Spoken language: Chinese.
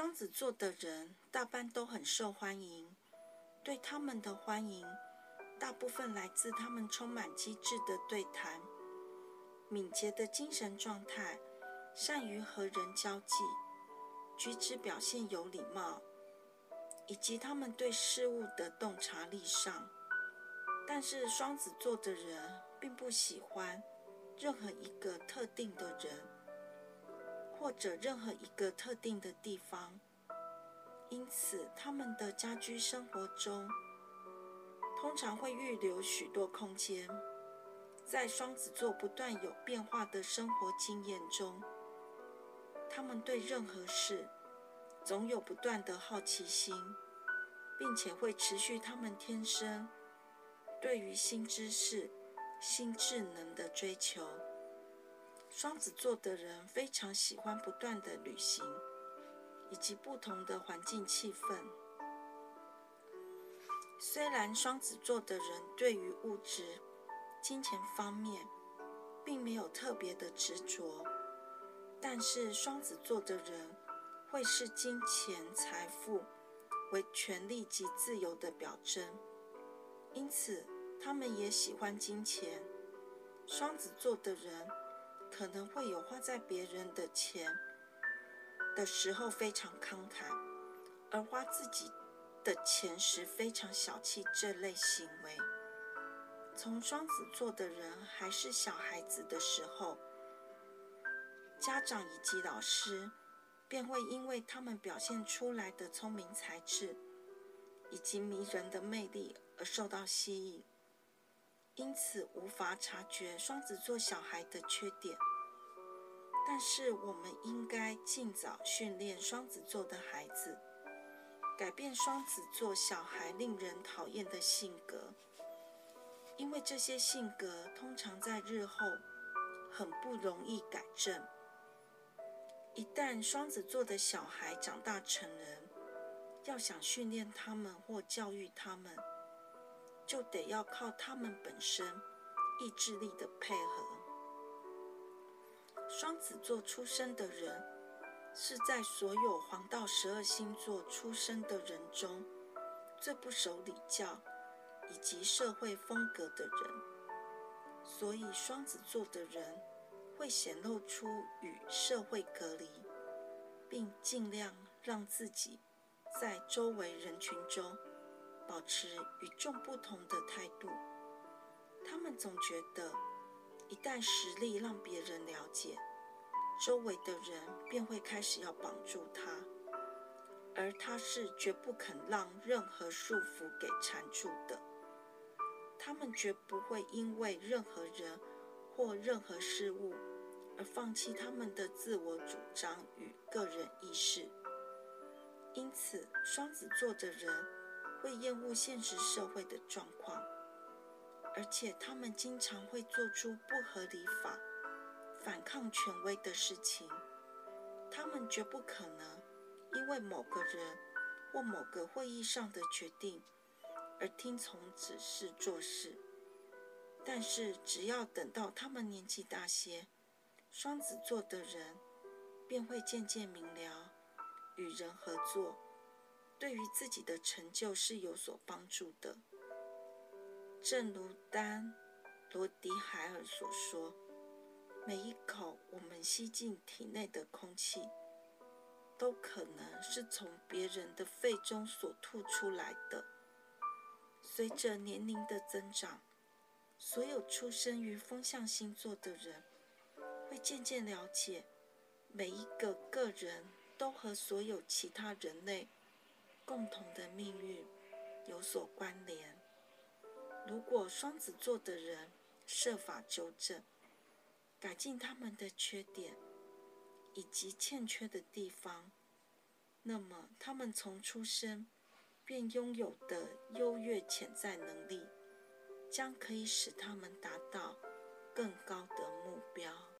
双子座的人大半都很受欢迎，对他们的欢迎大部分来自他们充满机智的对谈、敏捷的精神状态、善于和人交际、举止表现有礼貌，以及他们对事物的洞察力上。但是双子座的人并不喜欢任何一个特定的人，或者任何一个特定的地方，因此他们的家居生活中通常会预留许多空间。在双子座不断有变化的生活经验中，他们对任何事总有不断的好奇心，并且会持续他们天生。对于新知识、新智能的追求，双子座的人非常喜欢不断的旅行，以及不同的环境气氛。虽然双子座的人对于物质、金钱方面并没有特别的执着，但是双子座的人会视金钱、财富为权力及自由的表征。因此，他们也喜欢金钱。双子座的人可能会有花在别人的钱的时候非常慷慨，而花自己的钱时非常小气这类行为。从双子座的人还是小孩子的时候，家长以及老师便会因为他们表现出来的聪明才智以及迷人的魅力。而受到吸引，因此无法察觉双子座小孩的缺点。但是，我们应该尽早训练双子座的孩子，改变双子座小孩令人讨厌的性格，因为这些性格通常在日后很不容易改正。一旦双子座的小孩长大成人，要想训练他们或教育他们，就得要靠他们本身意志力的配合。双子座出生的人是在所有黄道十二星座出生的人中最不守礼教以及社会风格的人，所以双子座的人会显露出与社会隔离，并尽量让自己在周围人群中。保持与众不同的态度，他们总觉得，一旦实力让别人了解，周围的人便会开始要绑住他，而他是绝不肯让任何束缚给缠住的。他们绝不会因为任何人或任何事物而放弃他们的自我主张与个人意识。因此，双子座的人。会厌恶现实社会的状况，而且他们经常会做出不合理法、反抗权威的事情。他们绝不可能因为某个人或某个会议上的决定而听从指示做事。但是，只要等到他们年纪大些，双子座的人便会渐渐明了与人合作。对于自己的成就是有所帮助的。正如丹·罗迪海尔所说：“每一口我们吸进体内的空气，都可能是从别人的肺中所吐出来的。”随着年龄的增长，所有出生于风象星座的人会渐渐了解，每一个个人都和所有其他人类。共同的命运有所关联。如果双子座的人设法纠正、改进他们的缺点以及欠缺的地方，那么他们从出生便拥有的优越潜在能力，将可以使他们达到更高的目标。